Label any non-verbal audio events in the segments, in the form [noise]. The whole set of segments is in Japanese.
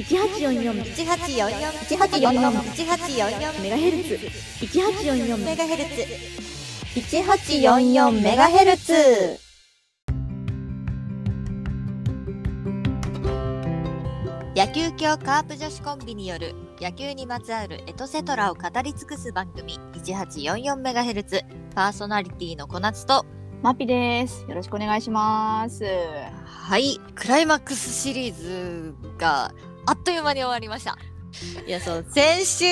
一八四四。一八四四。一八四四。一八四四。メガヘルツ一八四四。メガヘルツ一八四四メガヘルツ野球協カープ女子コンビによる野球にまつわるエトセトラを語り尽くす番組。1844メガヘルツ。パーソナリティの小夏と。マピです。よろしくお願いします。はい。クライマックスシリーズがあっという間に終わりました。いやそう先週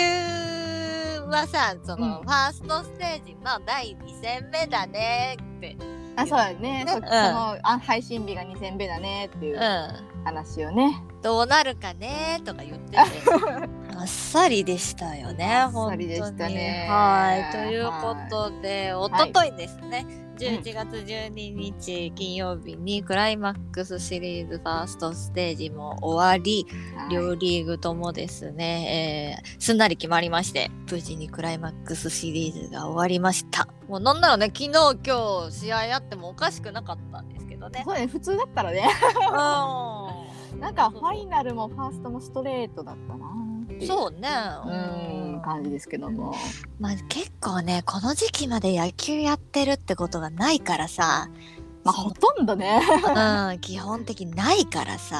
はさその、うん。ファーストステージの第2戦目だねって。あ、そうだね。そうん。そのあ配信日が2戦目だねっていううん。話をね。どうなるかねとか言ってて [laughs] あっさりでしたよねあっさりでしたね。本当に。はいということで、はい。一昨日ですね、11月12日金曜日にクライマックスシリーズファーストステージも終わり、はい。両リーグともですね、えーすんなり決まりまして無事にクライマックスシリーズが終わりました。もうなんならね昨日今日試合あってもおかしくなかったんですけどね。そうね、普通だったらね。うん。なんかファイナルもファーストもストレートだったなっていう。そうね。うん、感じですけども。まあ結構ね、この時期まで野球やってるってことがないからさ、まあ、ほとんどね。うん、基本的にないからさ、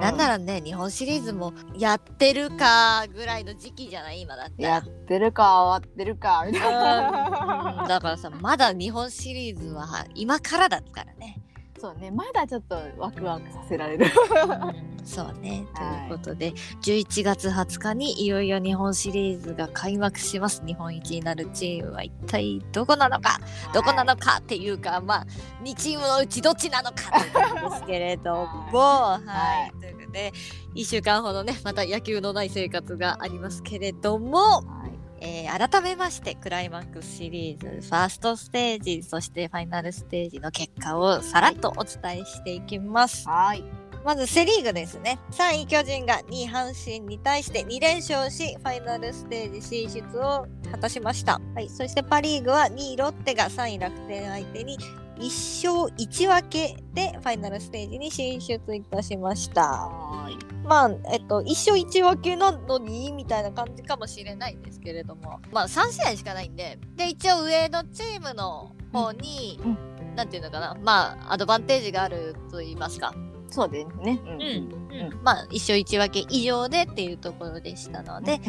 なんなららね、日本シリーズもやってるかぐらいの時期じゃない？今だったらやっ。てるか終わってるかみたいな。うんだからさ、まだ日本シリーズは今からだからね。そうね、まだちょっとワクワクさせられる。うんそうね。とはいいうことで、11月20日にいよいよ日本シリーズが開幕します。日本一になるチームは一体どこなのかどこなのかっていうか、まあ、2チームのうちどっちなのかっていうことですけれども、はい。はいということで、1週間ほどね、また野球のない生活がありますけれども、はいえー改めまして、クライマックスシリーズ、ファーストステージ、そしてファイナルステージの結果をさらっとお伝えしていきます。はい。まずセ・リーグですね。3位巨人が2位阪神に対して2連勝し、ファイナルステージ進出を果たしました。はい。そしてパ・リーグは2位ロッテが3位楽天相手に1勝1分けでファイナルステージに進出いたしました。はい。まあ、えっと、1勝1分けなのにみたいな感じかもしれないんですけれども、まあ3試合しかないんで、で、一応上のチームの方に、うん。なんていうのかな、まあ、アドバンテージがあると言いますか。そうですね。うん。うん。まあ一勝一分け以上でっていうところでしたので、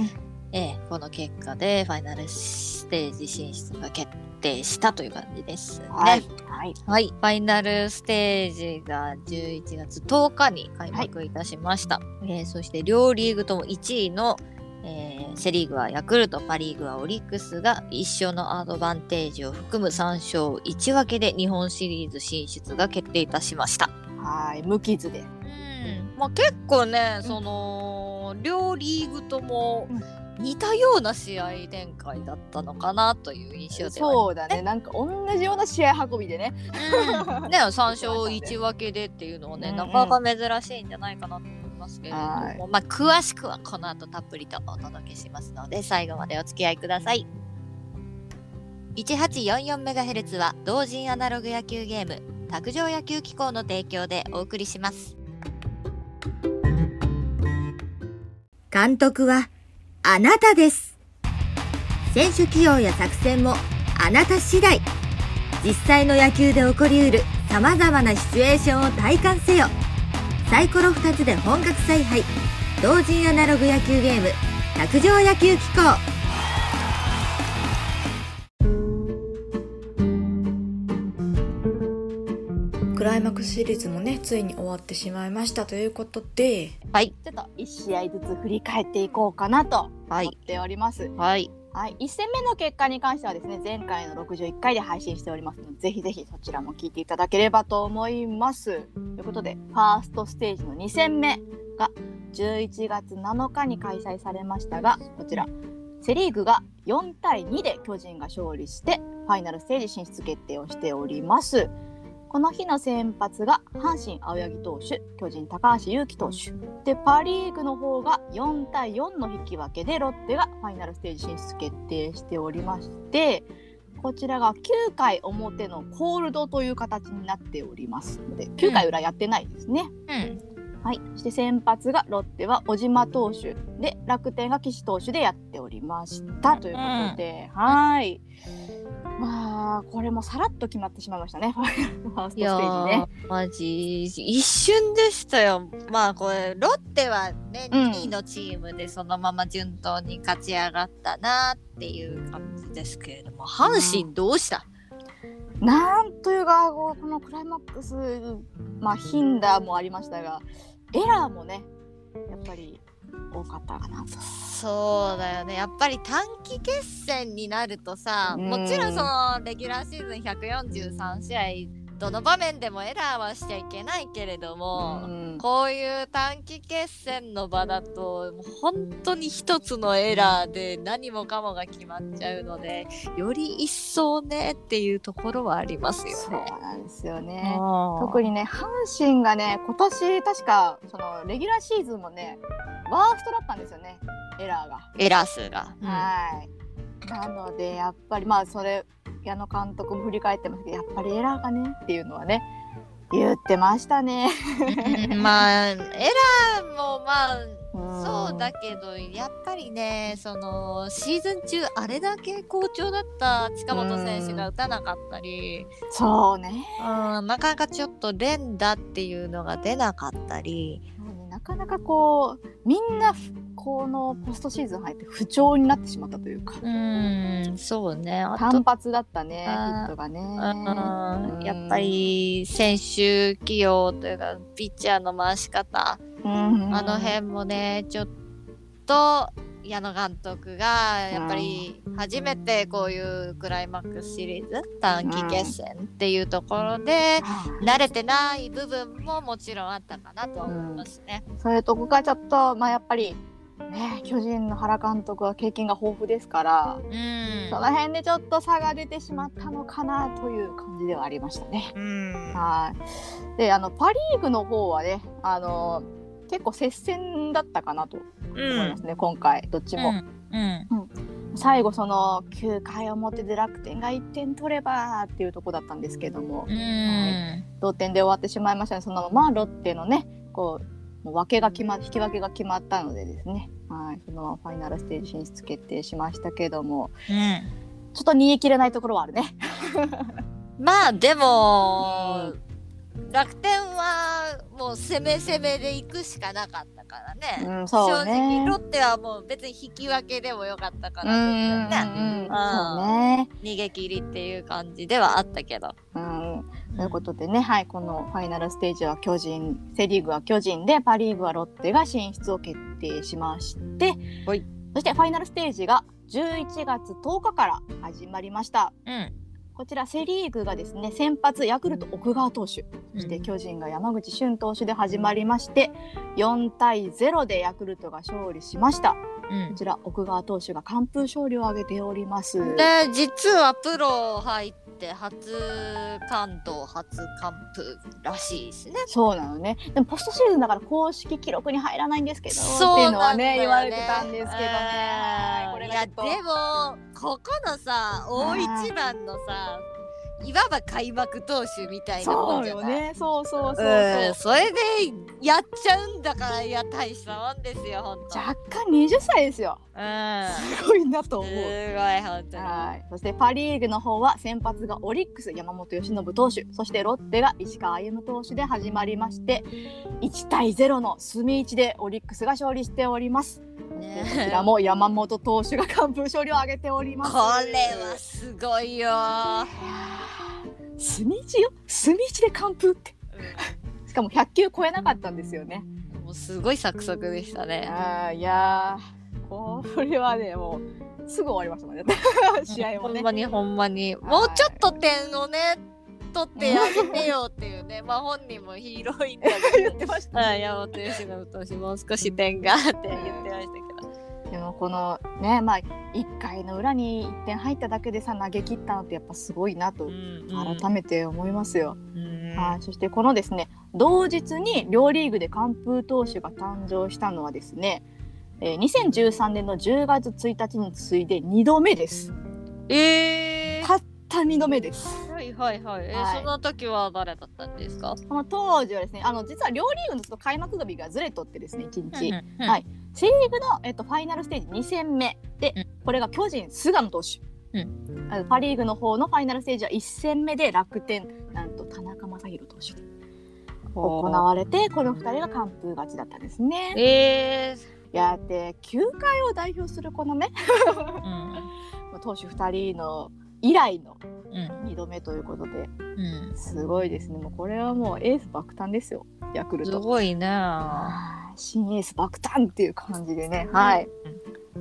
えーこの結果でファイナルステージ進出が決定したという感じですね。はい。はい。はい。ファイナルステージが11月10日に開幕いたしました。えーそして両リーグとも1位の、えーセ・リーグはヤクルト、パ・リーグはオリックスが1勝のアドバンテージを含む3勝1分けで日本シリーズ進出が決定いたしました。はい。無傷で。うんまあ、結構ね、その両リーグとも似たような試合展開だったのかなという印象ではそうだね。なんか同じような試合運びでね。うんね、[laughs] 3勝1分けでっていうのはね、うんうんなかなか珍しいんじゃないかなと思いますけれども、はいまあ、詳しくはこの後たっぷりとお届けしますので、最後までお付き合いください。1844MHz は同人アナログ野球ゲーム、卓上野球機構の提供でお送りします。監督はあなたです。選手起用や作戦もあなた次第。実際の野球で起こりうる様々なシチュエーションを体感せよ。サイコロ2つで本格采配。同人アナログ野球ゲーム。卓上野球機構。クライマックスシリーズもねついに終わってしまいましたということではい。ちょっと一試合ずつ振り返っていこうかなとはい。思っております。はい。はい、1戦目の結果に関してはですね前回の61回で配信しておりますのでぜひぜひそちらも聞いていただければと思います。ということでファーストステージの2戦目が11月7日に開催されましたがこちらセ・リーグが4対2で巨人が勝利してファイナルステージ進出決定をしております。この日の先発が阪神青柳投手巨人高橋優希投手。でパ・リーグの方が4対4の引き分けでロッテがファイナルステージ進出決定しておりましてこちらが9回表のコールドという形になっております。ので9回裏やってないですね。うん。はい、そして先発がロッテは小島投手。で楽天が岸投手でやっておりました。ということで、はいまあこれもさらっと決まってしまいましたね [laughs] ファーストステージね。ー、マジ、一瞬でしたよ。まあ、これ、ロッテはね、うん2位のチームでそのまま順当に勝ち上がったなっていう感じですけれども、阪神どうした、なんというかこのクライマックスまあヒンダーもありましたがエラーもねやっぱり多かったかなと。そうだよね。やっぱり短期決戦になるとさ、うんもちろんそのレギュラーシーズン143試合、どの場面でもエラーはしちゃいけないけれども、うんこういう短期決戦の場だと、もう本当に一つのエラーで何もかもが決まっちゃうので、より一層ねっていうところはありますよそうね。なんですよね。特特にね阪神がね今年確かそのレギュラーシーズンもねワーストだったんですよねエラーが。エラー数が。はいなのでやっぱりまあそれ矢野監督も振り返ってますけどやっぱりエラーがねっていうのはね言ってましたね。うんまあ、エラーもまあ、うん。そうだけど、やっぱりね、そのシーズン中、あれだけ好調だった近本選手が打たなかったり、そうね。うん、なかなかちょっと連打っていうのが出なかったり、なかなかこうみんなこのポストシーズン入って不調になってしまったというか。うん、そうね、単、発だったねヒットがね。うん、やっぱり選手起用というか、ピッチャーの回し方、うん。あの辺もね、ちょっと矢野監督がやっぱり初めてこういうクライマックスシリーズ短期決戦っていうところで慣れてない部分ももちろんあったかなとは思いますね。そういうとこがちょっとまあやっぱりね巨人の原監督は経験が豊富ですからうん。その辺でちょっと差が出てしまったのかなという感じではありましたね。うん。はい。であのパ・リーグの方はねあの結構接戦だったかなと思いますね、今回どっちも。うん。最後その9回表で楽天が1点取ればっていうところだったんですけども。うん。同点で終わってしまいましたね。そのままロッテのねこうもう分けが決ま引き分けが決まったのでですねはいそのファイナルステージ進出決定しましたけどもうんちょっと逃げ切れないところはあるね。[laughs] まあでも、楽天はもう攻め攻めで行くしかなかったからね。うん、そうね正直ロッテはもう別に引き分けでもよかったかうなとん思ってね。うんうんうんそうね。逃げ切りっていう感じではあったけど。うん、ということでね、はい、このファイナルステージは巨人、セ・リーグは巨人で、パ・リーグはロッテが進出を決定しまして、はいそしてファイナルステージが11月10日から始まりました。うん。こちらセ・リーグがですね、先発ヤクルト奥川投手、そして巨人が山口俊投手で始まりまして、4対0でヤクルトが勝利しました。うんこちら奥川投手が完封勝利を挙げております。で実はプロ入って初関東初完封らしいですね。そうなのね。でもポストシーズンだから公式記録に入らないんですけど、そうっていうのはね言われてたんですけどね。はいやでもここのさ大一番のさいわば開幕投手みたいなもそんじゃないうよね。そうそうそうそう。うんそれでやっちゃうんだからいや大したもんですよほんと。若干20歳ですよ。うんすごいなと思う。すごい本当に。はい、そしてパ・リーグの方は先発がオリックス山本由伸投手そしてロッテが石川歩夢投手で始まりまして1対0の隅1でオリックスが勝利しております。ねこちらも山本投手が完封勝利を挙げております。これはすごいよ。隅1よ隅1で完封ってしかも100球超えなかったんですよね。もうすごいサクサクでしたね。あーいやーこれはねもうすぐ終わりましたもんね [laughs] 試合もねほんま。にほんまにもうちょっと点をね取ってあげてよっていうね [laughs] まあ本人もヒーローインタビュー言ってました、はい、山本由伸投手もう少し点がって言ってましたけど。でもこのねまあ1回の裏に1点入っただけでさ投げ切ったのってやっぱすごいなと改めて思いますよ。うんはい、そしてこのですね同日に両リーグで完封投手が誕生したのはですね、えー、2013年の10月1日に次いで2度目です。えー、たった2度目です。はいはいはい。はい。えはい。その時は誰だったんですか？この当時はですねあの実は両リーグのちょっと開幕日がずれとってですね1日、うんはい。セ・リーグの、えっと、ファイナルステージ2戦目で、うん。これが巨人菅野投手、うあのパ・リーグの方のファイナルステージは1戦目で楽天なんと田中将大投手。で行われてこの2人が完封勝ちだったんですね。えいやで球界を代表するこのね。ー、うん。[laughs] 投手2人の以来のうん2度目ということでうん。すごいですねもうこれはもうエース爆誕ですよヤクルト。すごいね。はい新エース爆誕っていう感じでね、はい、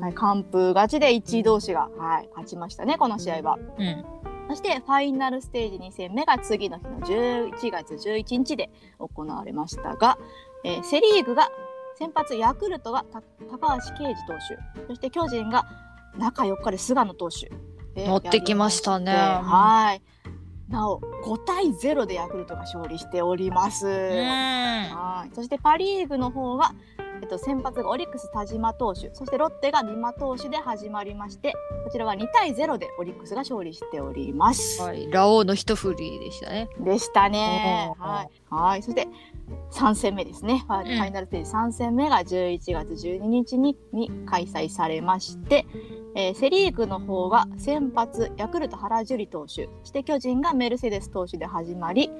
はい、完封勝ちで1位同士が、はい、勝ちましたね、この試合は。うん。そして、ファイナルステージ2戦目が次の日の11月11日で行われましたが、えーセ・リーグが先発ヤクルトがた高橋奎二投手、そして巨人が中4日で菅野投手。で持ってきましたねはい。なお、5対0でヤクルトが勝利しております。うん。はい。そしてパ・リーグの方が、えっと、先発がオリックス田島投手そしてロッテが美馬投手で始まりましてこちらは2対0でオリックスが勝利しております。はい。ラオウの一振りでしたね。でしたね。はい。はい。そして3戦目ですね。ファイナルステージ3戦目が11月12日にに開催されまして、えーセ・リーグの方が先発ヤクルト原樹里投手そして巨人がメルセデス投手で始まり、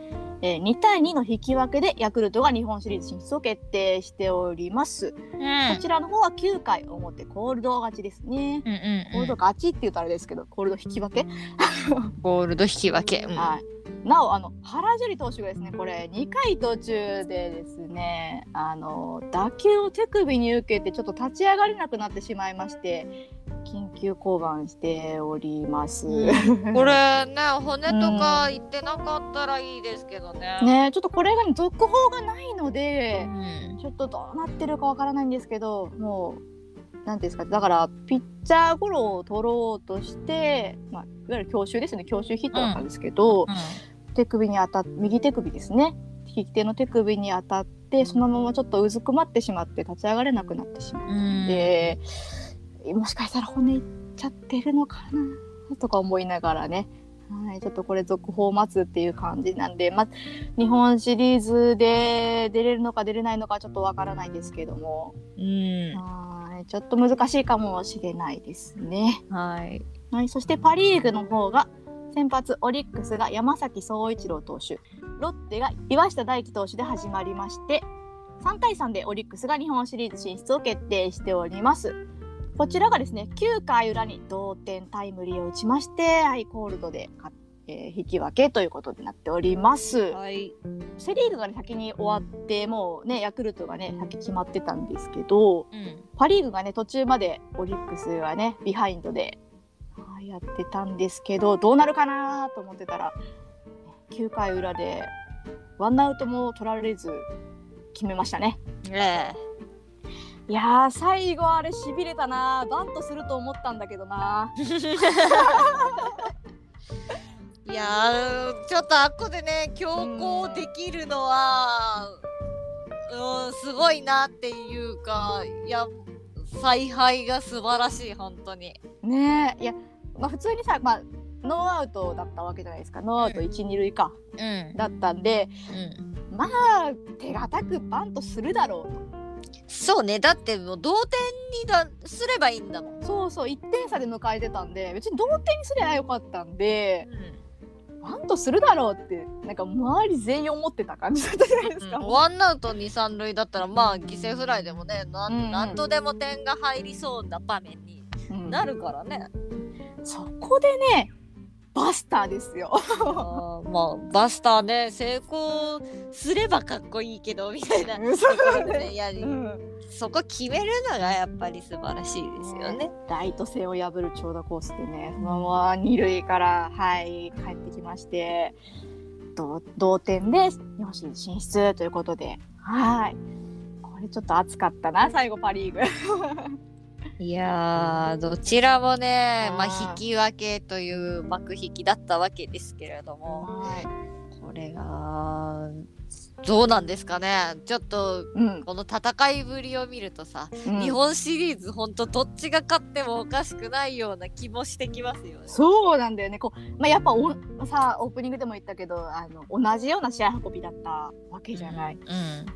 えー2対2の引き分けでヤクルトが日本シリーズ進出を決定しております。うん。こちらの方は9回表コールド勝ちですね。うんうんコールド勝ちって言うとあれですけどコールド引き分け、ゴールド引き分け。うんはい。なおあの原樹里投手がですねこれ2回途中でですねあの打球を手首に受けてちょっと立ち上がれなくなってしまいまして緊急降板しております。これね、骨とか言ってなかったらいいですけどね。ねちょっとこれが、ね、続報がないのうで、ん。ちょっとどうなってるかわからないんですけどもうなんていうんですかだからピッチャーゴロを取ろうとして、まあ、いわゆる強襲ですね。強襲ヒットだったんですけど、手首に当たっ右手首ですね。利き手の手首に当たってそのままちょっとうずくまってしまって立ち上がれなくなってしまっうん。て、もしかしたら骨いっちゃってるのかなとか思いながらね。はい、ちょっとこれ続報を待つっていう感じなんで、ま、日本シリーズで出れるのか出れないのかちょっとわからないですけども、うん。はいちょっと難しいかもしれないですね。はい。はい、そしてパ・リーグの方が先発オリックスが山崎総一郎投手ロッテが岩下大輝投手で始まりまして3対3でオリックスが日本シリーズ進出を決定しております。こちらがですね9回裏に同点タイムリーを打ちましてハイコールドで勝っえー引き分けということになっております。はい。セ・リーグが、ね、先に終わってもうねヤクルトがね先決まってたんですけどうん。パ・リーグがね途中までオリックスはねビハインドではいやってたんですけどどうなるかなと思ってたら9回裏でワンアウトも取られず決めましたね。えいやー最後あれしびれたなバントすると思ったんだけどなえ [laughs] いやーちょっとあっこでね強行できるのはうんすごいなっていうかいや采配が素晴らしい本当に。ねえいや、まあ、普通にさ、まあ、ノーアウトだったわけじゃないですか。ノーアウト1、二塁か。うん。だったんでうん。まあ手堅くバントするだろうと。そうね。だってもう同点にさえすればいいんだもん、そうそう1点差で迎えてたんで別に同点にすればよかったんでバントするだろうってなんか周り全員思ってた感じだったじゃないですか。うんワンアウト二三塁だったらまあ犠牲フライでもねなん,、うんうん。なんとでも点が入りそうな場面にうん。なるからね、そこでねバスターですよ。あーまあバスターね成功すればかっこいいけどみたいなとそうこや、うんそこ決めるのがやっぱり素晴らしいですよね。ライト線を破る長打コースでねそのまま二塁からはい帰ってきまして同同点で日本シリーズ進出ということではいこれちょっと熱かったな最後パ・リーグ。いやーどちらもねまあ引き分けという幕引きだったわけですけれどもはい。これがどうなんですかね。ちょっとうん、この戦いぶりを見るとさ、うん。日本シリーズほんとどっちが勝ってもおかしくないような気もしてきますよね。そうなんだよね。こう、まあ、やっぱおさオープニングでも言ったけどあの同じような試合運びだったわけじゃない、うん。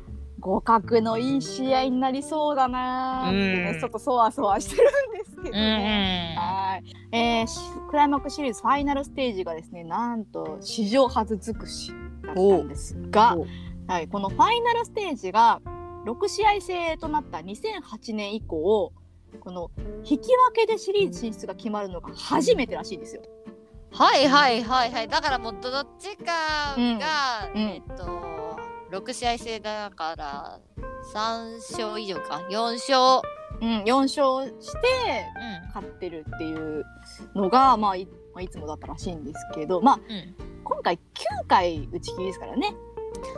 互角のいい試合になりそうだなー。ってね、うん。ちょっとそわそわしてるんですけどうん。ね。はい、えーしクライマックスシリーズファイナルステージがですねなんと史上初尽くしだったんですが、はい、このファイナルステージが6試合制となった2008年以降この引き分けでシリーズ進出が決まるのが初めてらしいんですよ。はいはいはいはい。だからもうどどっちかが、うん。うん。えっと、6試合制だから3勝以上か。4勝。うん、4勝してうん。勝ってるっていうのが、まあいまあ、いつもだったらしいんですけど、まあ、うん。今回9回打ち切りですからね、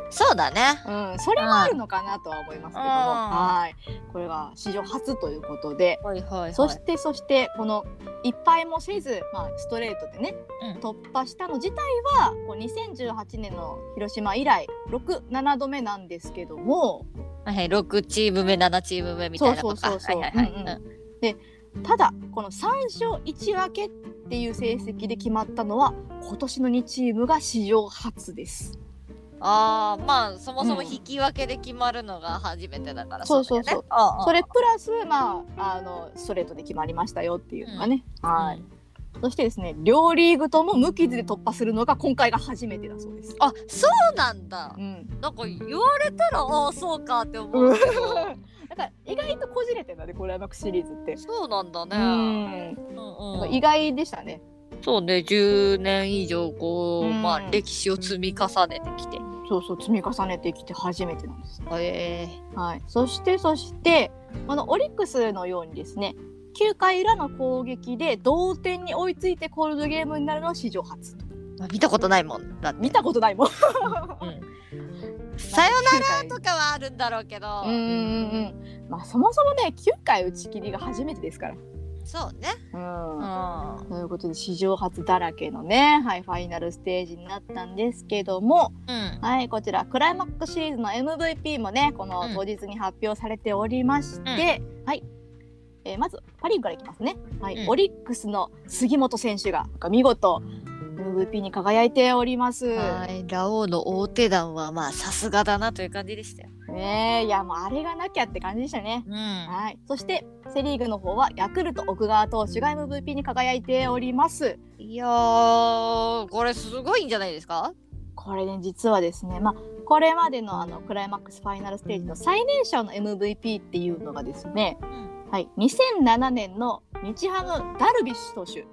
そうだね。うん、それもあるのかなとは思いますけども、うんはいこれが史上初ということで、はいはいはい。そしてそしてこのいっぱいもせず、まあ、ストレートでね、うん突破したの自体はこう2018年の広島以来67度目なんですけどもはいはい、6チーム目、7チーム目みたいなことか。そうそうそうそうはいはいはい。うんうんただこの3勝1分けっていう成績で決まったのは今年の2チームが史上初です。ああ、まあ、そもそもうん引き分けで決まるのが初めてだからそうそうそうだよねああそれプラス、まあ、あのストレートで決まりましたよっていうのがね、はいうんそしてですね両リーグとも無傷で突破するのが今回が初めてだそうです。あ、そうなんだう。ん、なんか言われたら、ああ、そうかって思うけど。[laughs] だから意外とこじれてんだねこれはマックスシリーズって。そうなんだね。うんうんうん意外でしたね。そうね、10年以上こう、うんまあ歴史を積み重ねてきて。そうそう積み重ねてきて初めてなんです。えはい、そしてそしてこのオリックスのようにですね9回裏の攻撃で同点に追いついてコールドゲームになるのは史上初ー見たことないもんだって。見たことないもん。さよならとかはあるんだろうけど、うんうんうんうんまあそもそもね9回打ち切りが初めてですから。そうね。うん。うん。ということで史上初だらけのね、はい、ファイナルステージになったんですけども、うん。はい、こちらクライマックスシリーズの MVP もねこのうん。当日に発表されておりまして、はい、えーまずパ・リーグからいきますね、はい。うん。オリックスの杉本選手が見事 MVP に輝いております。はい、ラオウの大手団はまあさすがだなという感じでしたよ。ねえいやもうあれがなきゃって感じでしたね。うん。はい、そしてセ・リーグの方はヤクルト奥川投手が MVP に輝いております。いやー、これすごいんじゃないですか？これね実はですね、まあ、これまでのあのクライマックスファイナルステージの最年少の MVP っていうのがですね、うん。はい、2007年の日ハムダルビッシュ投手、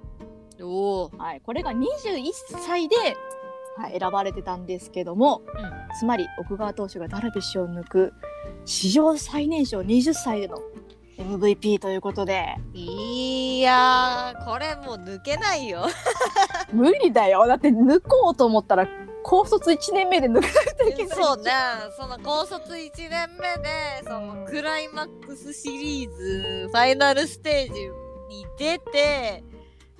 おお。はい、これが21歳で、はい、選ばれてたんですけどもつまり奥川投手がダルビッシュを抜く史上最年少20歳での MVP ということで。いやー、これもう抜けないよ。[laughs] 無理だよ。だって抜こうと思ったら高卒1年目で抜かないといけないそうね、その高卒1年目で、そのクライマックスシリーズファイナルステージに出て、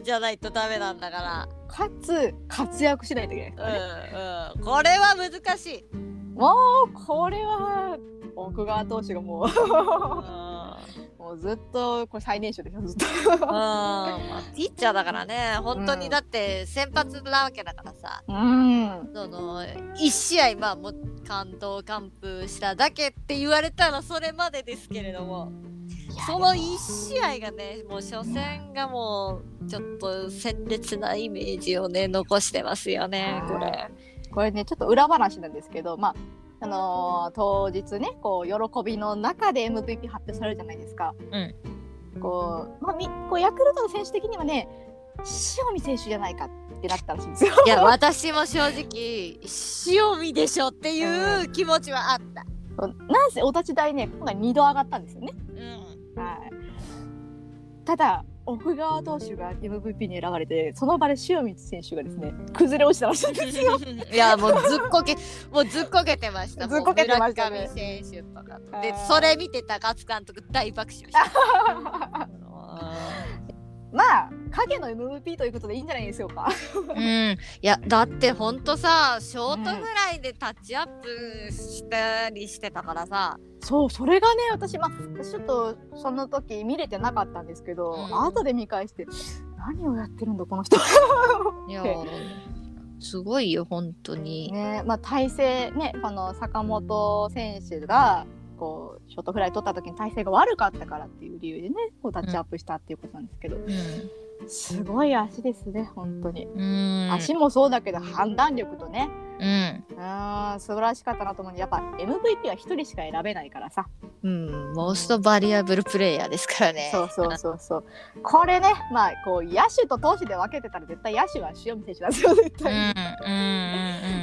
じゃないとダメなんだかかつ活躍しないといけない。ね、ら。うんうん。これは難しい。もうこれは奥川投手がもう。うん。もうずっとこれ最年少でしょずっと。うん。まあ、ピッチャーだからね、本当にだって先発なわけだからさ、うん。その1試合、まあ、もう関東完封しただけって言われたらそれまでですけれども、その1試合がね、もう初戦がもうちょっと鮮烈なイメージをね、残してますよね、これ。これねちょっと裏話なんですけどまああのー当日ねこう喜びの中で MVP 発表されるじゃないですか。うんこうまあみこうヤクルトの選手的にはね塩見選手じゃないかってなったらしいんですよ。いや、私も正直、塩見でしょっていう気持ちはあった。[laughs] なんせお立ち台ね今回2度上がったんですよね。うん。はい、ただ奥川投手が MVP に選ばれてその場で塩見選手がですね崩れ落ちたらしいんですよ。[laughs] いやもうずっこけもうずっこけてました。ずっこけてましたね選手とかと。でそれ見て高津監督大爆笑した。[laughs] [laughs] まあ影の MVP ということでいいんじゃないでしょうか。うん、いやだってほんとさショートぐらいでタッチアップしたりしてたからさ、そうそれがね私まあ私ちょっとその時見れてなかったんですけど、うん後で見返して何をやってるんだこの人。いや [laughs] すごいよ本当に、ねまあ体勢ねこの坂本選手がこうショートフライ取った時に体勢が悪かったからっていう理由でねこうタッチアップしたっていうことなんですけど、すごい足ですね本当に。足もそうだけど判断力とね。うん。うん素晴らしかったなと思う。やっぱ MVP は一人しか選べないからさ。うん、モーストバリアブルプレイヤーですからね。そうそうそうそう。これねまあこう野手と投手で分けてたら絶対野手は塩見選手なんですよ絶うん、対、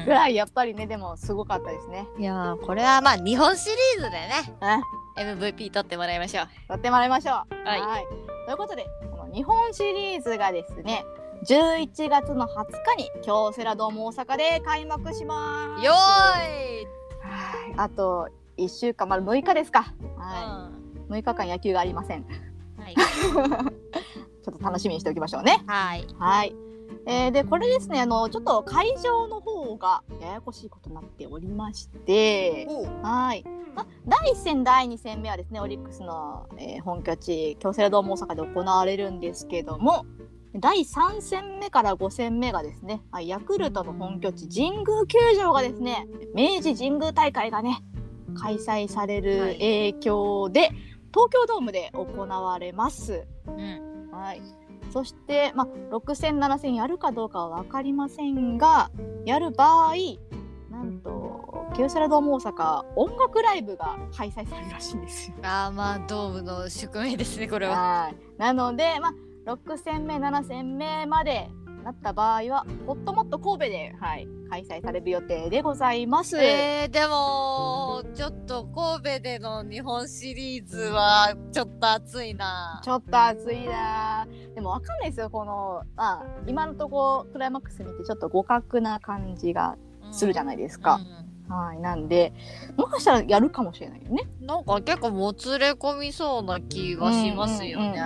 うん、ぐらいやっぱりねでもすごかったですね。うん。いやー、これはまあ日本シリーズでね、うん MVP 取ってもらいましょう。やってもらいましょう。はい。ということで日本シリーズがですね11月の20日に京セラドーム大阪で開幕します。よーい。はい。あと1週間まだ6日ですか。はうん。い6日間野球がありません。はい。[laughs] ちょっと楽しみにしておきましょうね。はい。はい。えーでこれですねあのちょっと会場の方がややこしいことになっておりましてはい、ま、第1戦第2戦目はですねオリックスの、えー本拠地京セラドーム大阪で行われるんですけども第3戦目から5戦目がですねはいヤクルトの本拠地神宮球場がですね明治神宮大会がね開催されるはい影響で、東京ドームで行われます。うん。はい。そして、まあ、6戦、7戦やるかどうかは分かりませんが、やる場合、なんと、京セラドーム大阪、音楽ライブが開催されるらしいんですよ。あーまあドームの宿命ですねこれは。はい。なので、まあ、6戦目、7戦目までなった場合は、ほっともっと神戸で、はい、開催される予定でございます。えー、でもちょっと神戸での日本シリーズはちょっと熱いな。ちょっと暑いなぁでもわかんないですよ、この、まあ、今のところクライマックス見てちょっと互角な感じがするじゃないですか。はい、なんで、もしかしたらやるかもしれないよね。うんなんか結構もつれ込みそうな気がしますよね。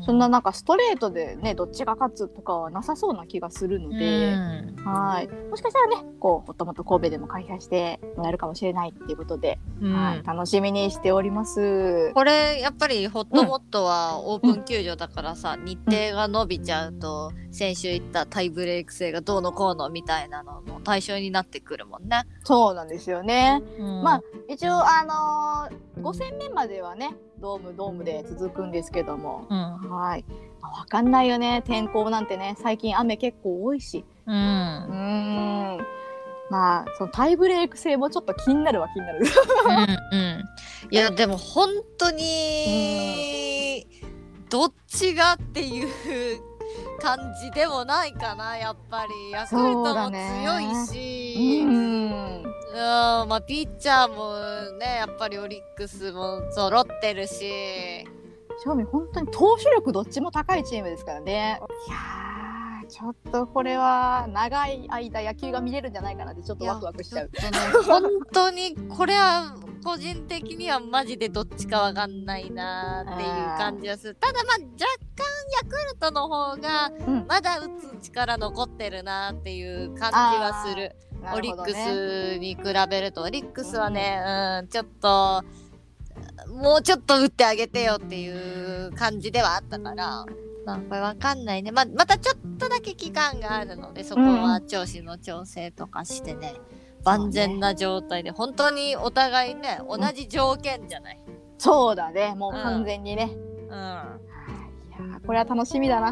うそんななんかストレートでね、どっちが勝つとかはなさそうな気がするので、うんはい。もしかしたらね、こう、ほっともっと神戸でも開催してやるかもしれないっていうことで、うんはい、楽しみにしております。これやっぱりホットモットはオープン球場だからさ、日程が伸びちゃうと先週言ったタイブレーク制がどうのこうのみたいなのの対象になってくるもんね。そうなんですよね。まああ一応、あのー、5戦目まではね、ドームドームで続くんですけども、うんはい。まあわかんないよね。天候なんてね、最近雨結構多いし。ううんーん。まあ、そのタイブレーク制もちょっと気になるは気になる。うんうんいやでも本当にどっちがっていう感じでもないかなやっぱりヤクルそうトも強いし、ううんん。まあピッチャーもねやっぱりオリックスも揃ってるし正味本当に投手力どっちも高いチームですからね。いやー、ちょっとこれは長い間野球が見れるんじゃないかなってちょっとワクワクしちゃう。ね本当にこれは個人的にはマジでどっちかわかんないなっていう感じがするただまあ若干ヤクルトの方がうんまだ打つ力残ってるなっていう感じはするオリックスに比べるとオリックスはね、うん、ちょっともうちょっと打ってあげてよっていう感じではあったから。まあ、これわかんないね。まあ、またちょっとだけ期間があるので、そこは調子の調整とかしてね、万全な状態で、本当にお互いね、同じ条件じゃない。そうだね、もう完全にね。うん。いやーこれは楽しみだな。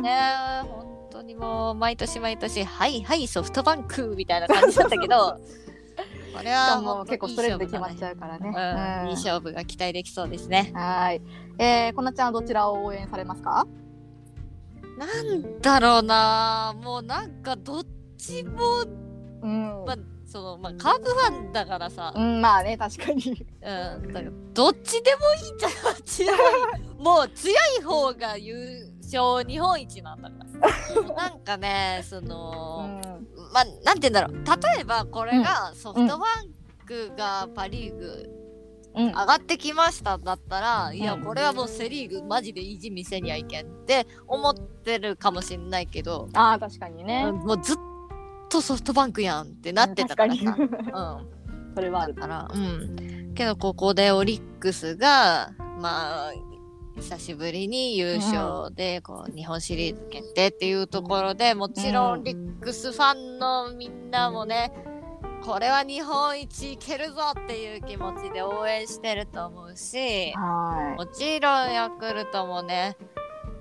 ね当にもう、毎年毎年、はいはい、ソフトバンクみたいな感じだったけど、[laughs] これしはかも結構ストレートで決まっちゃゃうからね。うん、いい勝負が期待できそうですね。はい。えー、こなちゃんはどちらを応援されますか？なんだろうな。もうなんかどっちも、うん。まあ、その、まあ、カープファンだからさ、うん、まあね、確かに。うん、だからどっちでもいいんじゃな [laughs] もう強い方が優勝日本一なんだから。[laughs] なんかね、その、まあ、なんて言うんだろう。例えばこれがソフトバンクがパ・リーグうん上がってきましただったら、いやうんこれはもうセ・リーグマジで意地見せにはいけんって思ってるかもしれないけど、ああ確かにね。もうずっとソフトバンクやんってなってたからさ。うん [laughs] それはある。だから、うん。けど、ここでオリックスが、まあ、久しぶりに優勝で、こう、日本シリーズ決定っていうところで、もちろうんリックスファンのみんなもね、これは日本一いけるぞっていう気持ちで応援してると思うし、はもちろんヤクルトもね、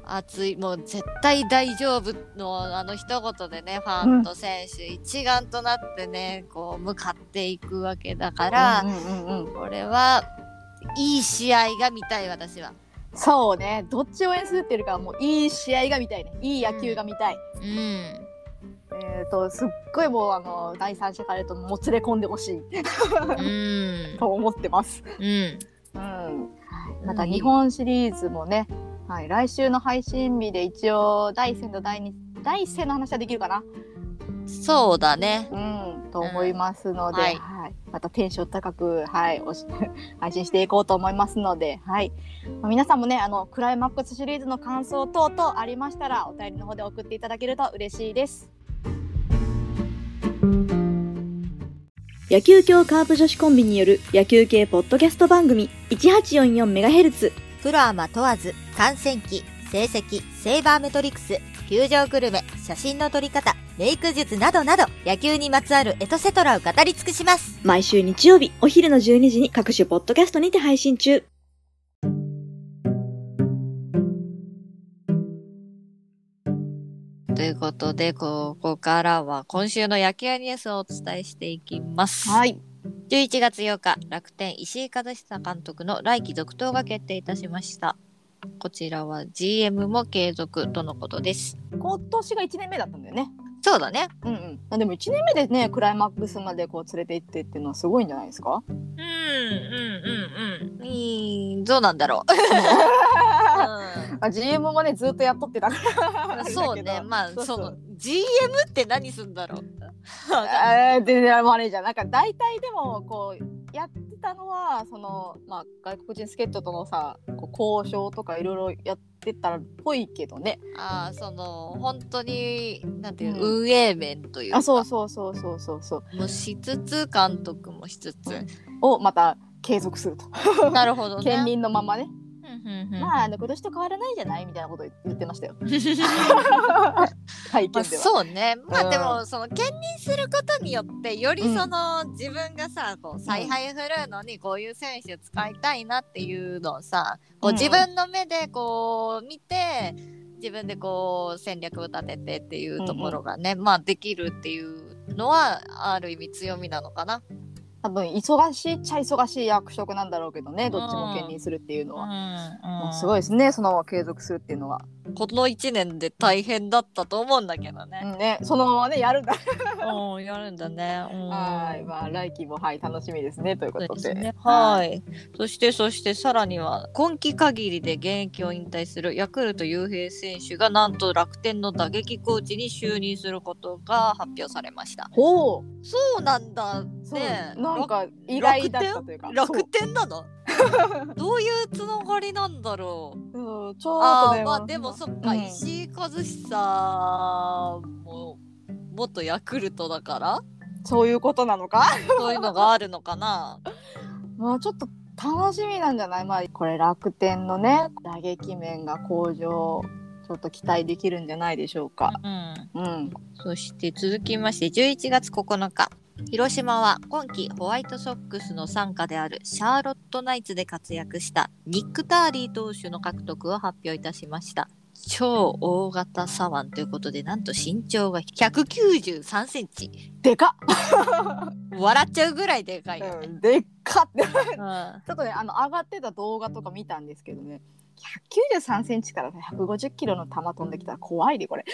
熱い、もう絶対大丈夫のあの一言でね、ファンと選手一丸となってね、こう向かっていくわけだかい。ら、これはいい試合が見たい私は。そうね。どっちを応援するっていうかはもういい試合が見たいね。いい野球が見たい。うん。えっ、とすっごいもうあの第三者からともつれ込んでほしいうん。[laughs] と思ってます。うん。うん。また日本シリーズもね、はい、来週の配信日で一応第一戦と第二第一戦の話はできるかな。そうだね。うん、と思いますので、うん。はい。はい。またテンション高く、はい、おし [laughs] 配信していこうと思いますので、はい、まあ皆さんもねあのクライマックスシリーズの感想等々ありましたらお便りの方で送っていただけると嬉しいです。野球協カープ女子コンビによる野球系ポッドキャスト番組 1844MHz プロアマ問わず、観戦記、成績、セーバーメトリクス、球場グルメ、写真の撮り方、メイク術などなど、野球にまつわるエトセトラを語り尽くします。毎週日曜日お昼の12時に各種ポッドキャストにて配信中ということで、ここからは今週の野球ニュースをお伝えしていきます。はい、11月8日、楽天石井和久監督の来季続投が決定いたしました。こちらは GM も継続とのことです。今年が1年目だったんだよね。そうだね。うんうんあ、でも1年目でねクライマックスまでこう連れて行ってっていうのはすごいんじゃないですか？うん、うん、うん、うん。いい、どうなんだろう。[laughs] あ GM もねずっとやっとってたからうん、そうね。まあ、その GM って何すんだろう。えー、全然マネージャーなんか大体でもこうやってたのはその、まあ、外国人助っ人とのさこう交渉とかいろいろやってたっぽいけどね。ああ、その、本当に、なんていう、うん。運営面というか、あそうそうそうそうそうそう。もしつつ、監督もしつつ。をまた継続すると。なるほどね。[laughs] 県民のままねまああの今年と変わらないんじゃない？みたいなこと言ってましたよ [laughs] 会見まあ、では。そうね。まうんあでも、その兼任することによって、よりうんその、自分がさ、こう、采配振るうのに、こういう選手使いたいなっていうのをさ、こう、うん自分の目でこう、見て、自分でこう、戦略を立ててっていうところがね、まあできるっていうのは、ある意味強みなのかな。多分忙しいっちゃ忙しい役職なんだろうけどねどっちも兼任するっていうのは。もうすごいですねそのまま継続するっていうのは。この1年で大変だったと思うんだけどうね。んねそのままねやるんだ。うん、やるんだね。うんはいまあ来季もはい楽しみですねということで。ですね。はい。そして、そして、さらには、今季限りで現役を引退するヤクルト雄平選手が、なんと楽天の打撃コーチに就任することが発表されました。ほうそうなんだね。なんか意外だったというか。楽天なの？[laughs] どういうつながりなんだろう。そううんちょっああとねまあでもそっか、うん。石井和久も元ヤクルトだから。そういうことなのか？そういうのがあるのかな。まあちょっと楽しみなんじゃない？まあこれ楽天のね打撃面が向上ちょっと期待できるんじゃないでしょうか。うん。うん。そして続きまして11月9日広島は今季ホワイトソックスの傘下であるシャーロットナイツで活躍したニック・ターリー投手の獲得を発表いたしました。超大型左腕ということでなんと身長が193センチ。でか笑っちゃうぐらいでかいね、うん、でっかっちょっとねあの上がってた動画とか見たんですけどね193センチから150キロの球飛んできたら怖いでこれ。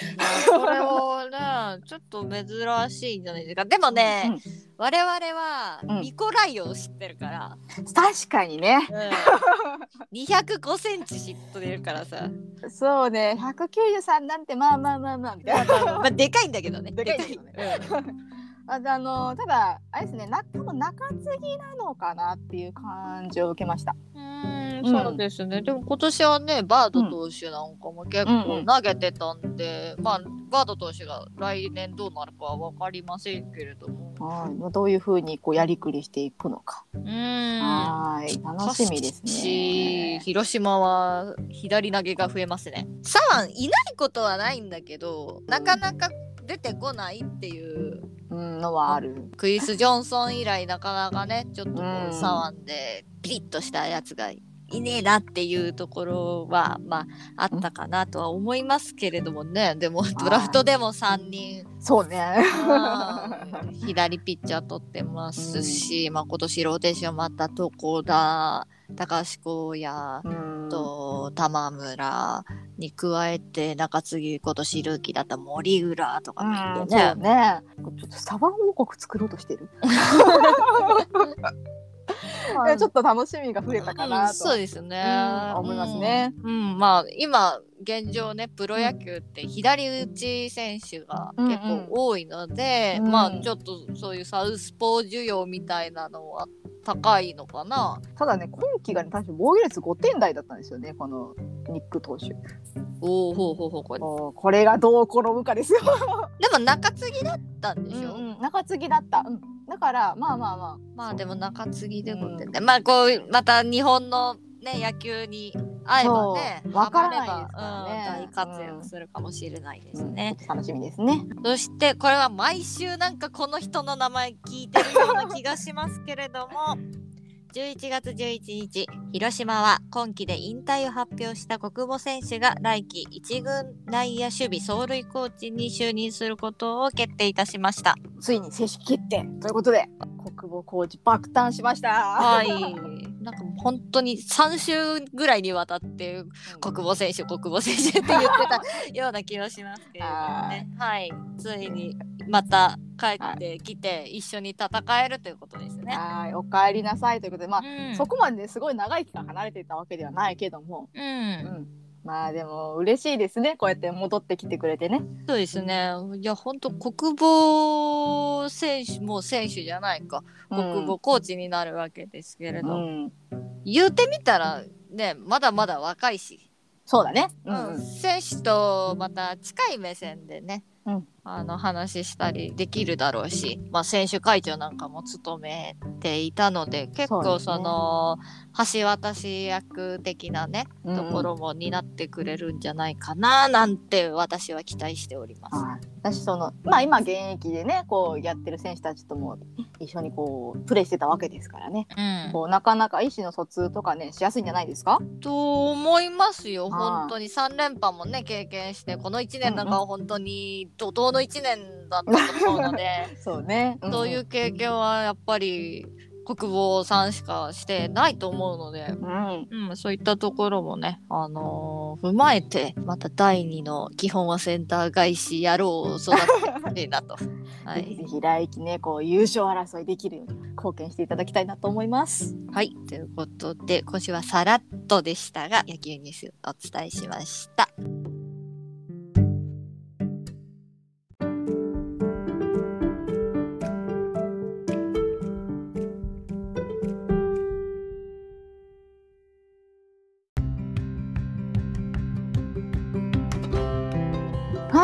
これをねちょっと珍しいんじゃないですか。でもね、うん。我々はうん。ミコライオを知ってるから、確かにね。205センチ知ってるからさ。そうね193なんてまあまあまあまあみたいな。まあでかいんだけどね。でかいんだけどね。ああのただあれですねな多分中継ぎなのかなっていう感じを受けました。うーんうん。そうですね、でも今年はねバード投手なんかも結構投げてたんで、まあバード投手が来年どうなるかは分かりませんけれども。はい、まあどういうふうにこうやりくりしていくのか。うーん。はい、楽しみですしね。広島は左投げが増えますね。左腕いないことはないんだけどなかなか出てこないっていううん、のはある。クリス・ジョンソン以来なかなかねちょっとこうん。う左腕でピリッとしたやつがいねえなっていうところはまああったかなとは思いますけれどもねでもドラフトでも3人そうね。うん左ピッチャー取ってますし、まあ、今年ローテーションもあった床田高橋光也うんと玉村に加えて中継ぎ今年ルーキーだった森浦とかもいうん、てねそう。ね。ちょっとサバン王国作ろうとしてる。[laughs] ちょっと楽しみが増えたかうんなと。そうですね、うん思いますね。うん、うんまあ今現状ねプロ野球って左打ち選手が結構多いので、うんうんまあちょっとそういうサウスポー需要みたいなのは高いのかな。ただね、今季がね、確か防御率5点台だったんですよね、このニック投手。おおほうほうほうこれこれがどう転ぶかですよ。[laughs] でも中継ぎだったんでしょ、うんうん中継ぎだった。うん。だから、まあまあままあでも中継ぎで5点で、まあこうまた日本のね野球に合えばねそうわからないハマればですからねうん、大活躍するかもしれないであ、すね。うん楽しみですね。そしてこれは毎週なんかこの人の名前聞いてるような気がしますけれども11月11日広島は今季で引退を発表した国母選手が来季一軍内野守備走塁コーチに就任することを決定いたしました。ついに正式決定ということで、国母コーチ爆誕しました。はい。なんか本当に3週ぐらいにわたって国母選手国母選手って言ってた [laughs] ような気がしますけれどもね。はい。ついにまた帰ってきて一緒に戦えるということですね。はい、お帰りなさいということで、まあ、うんそこまですごい長い期間離れていたわけではないけども、う。うんん、まあでも嬉しいですね、こうやって戻ってきてくれてね。そうですね。いや本当国母選手もう選手じゃないか。国母コーチになるわけですけれど、うん、言うてみたらねまだまだ若いし。そうだね。ううんん、選手とまた近い目線でね、うんあの話したりできるだろうし、まあ、選手会長なんかも務めていたので結構その橋渡し役的なね、うんところも担ってくれるんじゃないかななんて私は期待しております。はい。私そのまあ今現役でねこうやってる選手たちとも一緒にこうプレーしてたわけですからね、うん、こうなかなか意思の疎通とかねしやすいんじゃないですか？と思いますよはい。本当に。3連覇もね経験してこの1年なんかは本当に怒涛の1年だったと思うので。[laughs] そうね、そういう経験はやっぱり国防さんしかしてないと思うので、うん、うん、そういったところもね、あのー踏まえてまた第2の基本はセンター返し野郎を育ててほしいなと。[laughs] はぜひぜい、ひ来季ねこう優勝争いできるように貢献していただきたいなと思います。はい、ということで今週はさらっとでしたが野球ニュースお伝えしました。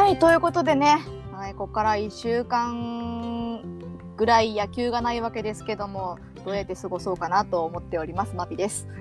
はいということでね、はい、ここから1週間ぐらい野球がないわけですけどもどうやって過ごそうかなと思っておりますマピです。[laughs]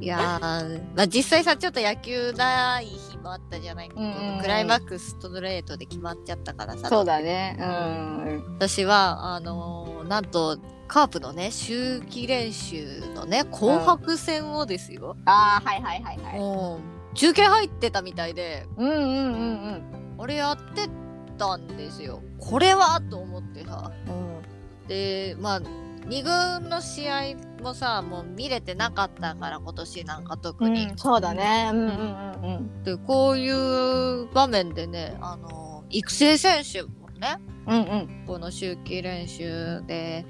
いやー、まあ、実際さちょっと野球ない日もあったじゃないけど、うんうんうんクライマックスストレートで決まっちゃったからさそうだね。うん。私はあのーなんとカープのね秋季練習のね紅白戦をですよ、ああはいはいはいはい。中継入ってたみたいでうんうんうんあれやってたんですよこれはと思ってさうん。でまあ2軍の試合もさもう見れてなかったから今年なんか特に、うん、そうだね。うんうんうんうん。でこういう場面でねあの育成選手もねうんうん。この秋季練習で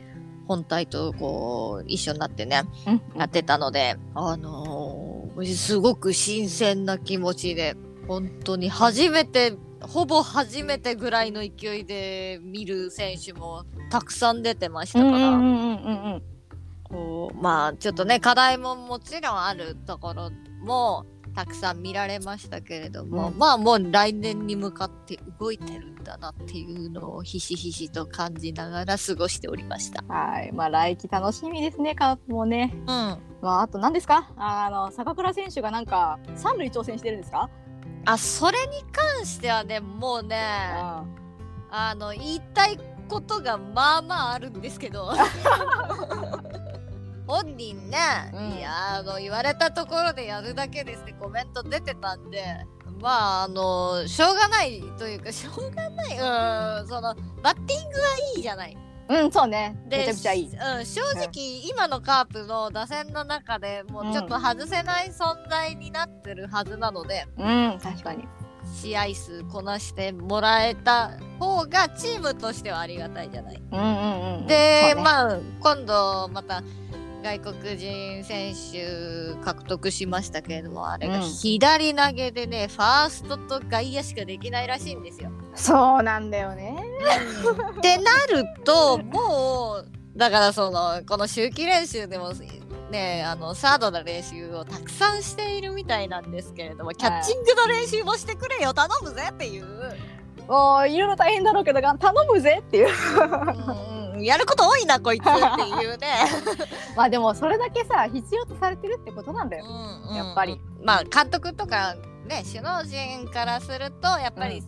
本体とこう一緒になってねうんやってたのであのーすごく新鮮な気持ちで本当に初めてほぼ初めてぐらいの勢いで見る選手もたくさん出てましたから、うんうんうん。こうまあちょっとね課題ももちろんあるところもたくさん見られましたけれども、うんまあもう来年に向かって動いてるんだなっていうのをひしひしと感じながら過ごしておりました。はい、まあ来季楽しみですね、カープもね。うん、まああと何ですか？あの坂倉選手がなんか三塁挑戦してるんですか？あそれに関してはねもうねあの言いたいことがまあまああるんですけど [laughs] 本人ね、うんいやあの言われたところでやるだけですねコメント出てたんでまああのしょうがないというか [laughs] しょうがないうんそのバッティングはいいじゃない。うん、うん、そうね。でめちゃくちゃいい。うん、正直、今のカープの打線の中でもうちょっと外せない存在になってるはずなので、うん、確かに。試合数こなしてもらえた方がチームとしてはありがたいじゃない。うんうんうん。で、ねまあ今度また外国人選手獲得しましたけれどもあれがうん左投げでね、ファーストと外野しかできないらしいんですよ。そうなんだよね。ってなるともうだからそのこの秋季練習でもねあのサードの練習をたくさんしているみたいなんですけれどもキャッチングの練習もしてくれよ頼むぜっていう、もういろいろ大変だろうけどが頼むぜっていう。うんうん、やること多いなこいつっていうね、[laughs] まあでもそれだけさ必要とされてるってことなんだよ。うんうんやっぱりまあ監督とかね首脳陣からするとやっぱり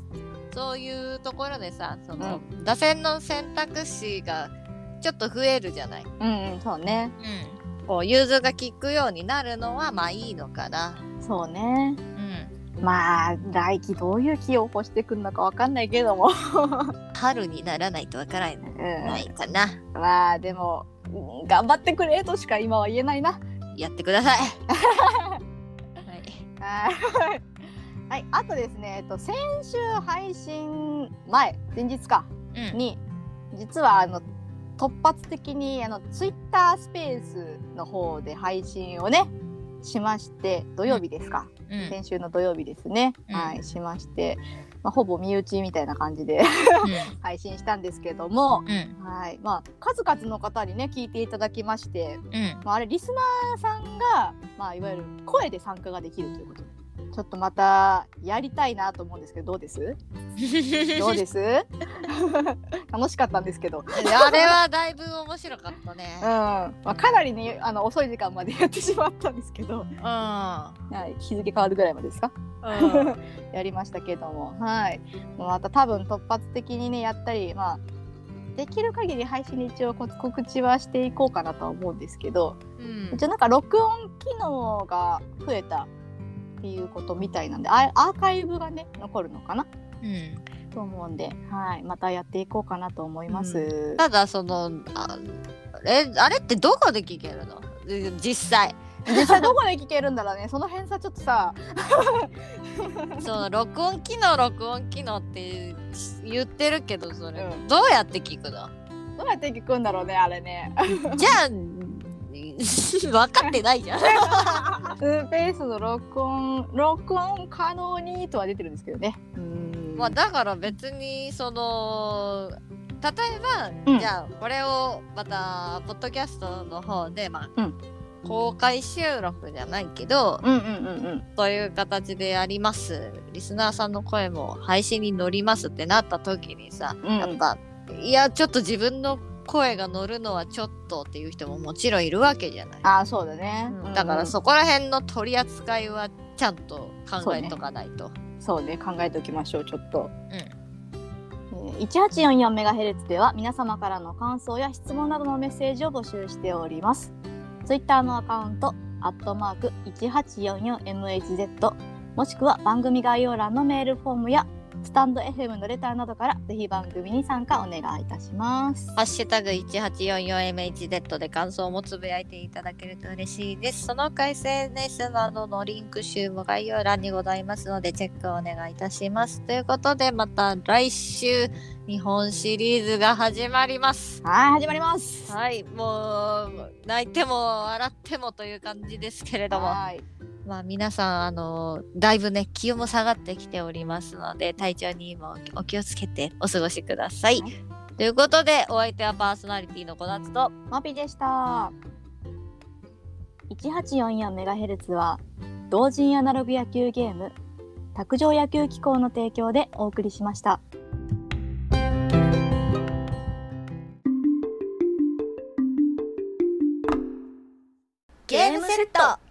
そういうところでさその、打線の選択肢がちょっと増えるじゃない。うんうんそうね。うん、こう融通が利くようになるのはまあいいのかな。そうね。うん、まあ来季どういう気を起こしてくるのかわかんないけども。春にならないとわからないないかな。まあでも、うん頑張ってくれとしか今は言えないな。やってください。はい、はい。はい、あとですね、えっと、先週配信前、前日か、うん、に、実はあの、突発的にあのツイッタースペースの方で配信をね、しまして、土曜日ですか、うん。先週の土曜日ですね、うん。はい、しまして、まあ、ほぼ身内みたいな感じで [laughs] 配信したんですけども、うん、うん、はい、まあ、数々の方にね、聞いていただきまして、うん、まあ、あれリスナーさんが、まあ、いわゆる声で参加ができるということでちょっとまたやりたいなと思うんですけどどうです？どうです？[laughs] [laughs] 楽しかったんですけど、うんあれはだいぶ面白かったね。まあ、かなりねあの遅い時間までやってしまったんですけど、うん。はい、日付変わるぐらいまでですか？うん。[laughs] やりましたけども。はい。また多分突発的にねやったりまあできる限り配信に一応こ告知はしていこうかなとは思うんですけど、うん。一応なんか録音機能が増えたっていうことみたいなんであアーカイブがね残るのかな？うんと思うんで、はい、またやっていこうかなと思います。ただそのあえあれってどこで聞けるの？実際。実際どこで聞けるんだろうね。その辺さちょっとさ。[laughs] その録音機能録音機能って言ってるけどそれ、うん。どうやって聞くの？どうやって聞くんだろうねあれね。じゃあ [laughs] 分かってないじゃん。スペースの録音録音可能にとは出てるんですけどね。うん。まあだから別にその例えば、うん。じゃあこれをまたポッドキャストの方でまあ、うん。公開収録じゃないけど、うんうんうんうん。そういう形でやります。リスナーさんの声も配信に乗りますってなった時にさ、うん。やっぱいやちょっと自分の声が乗るのはちょっとっていう人ももちろんいるわけじゃない。ああそうだね。だからそそこら辺の取り扱いはちゃんと考えとかないと。そうね考えておきましょうちょっと。うんえー 1844MHz では皆様からの感想や質問などのメッセージを募集しております。ツイッターのアカウント、アットマーク 1844MHz もしくは番組概要欄のメールフォームやスタンド FM のレターなどからぜひ番組に参加お願いいたします。ハッシュタグ 1844MHz で感想もつぶやいていただけると嬉しいです。その他 SNS などのリンク集も概要欄にございますのでチェックをお願いいたします。ということでまた来週日本シリーズが始まります。はい、始まります。はい、もう泣いても笑ってもという感じですけれども。はい。まあ皆さん、あのだいぶね、気温も下がってきておりますので、体調にもお気をつけてお過ごしください。はいということで、お相手はパーソナリティのこなつと、マビでした。1844MHz は同人アナログ野球ゲーム卓上野球機構の提供でお送りしました。ゲームセット。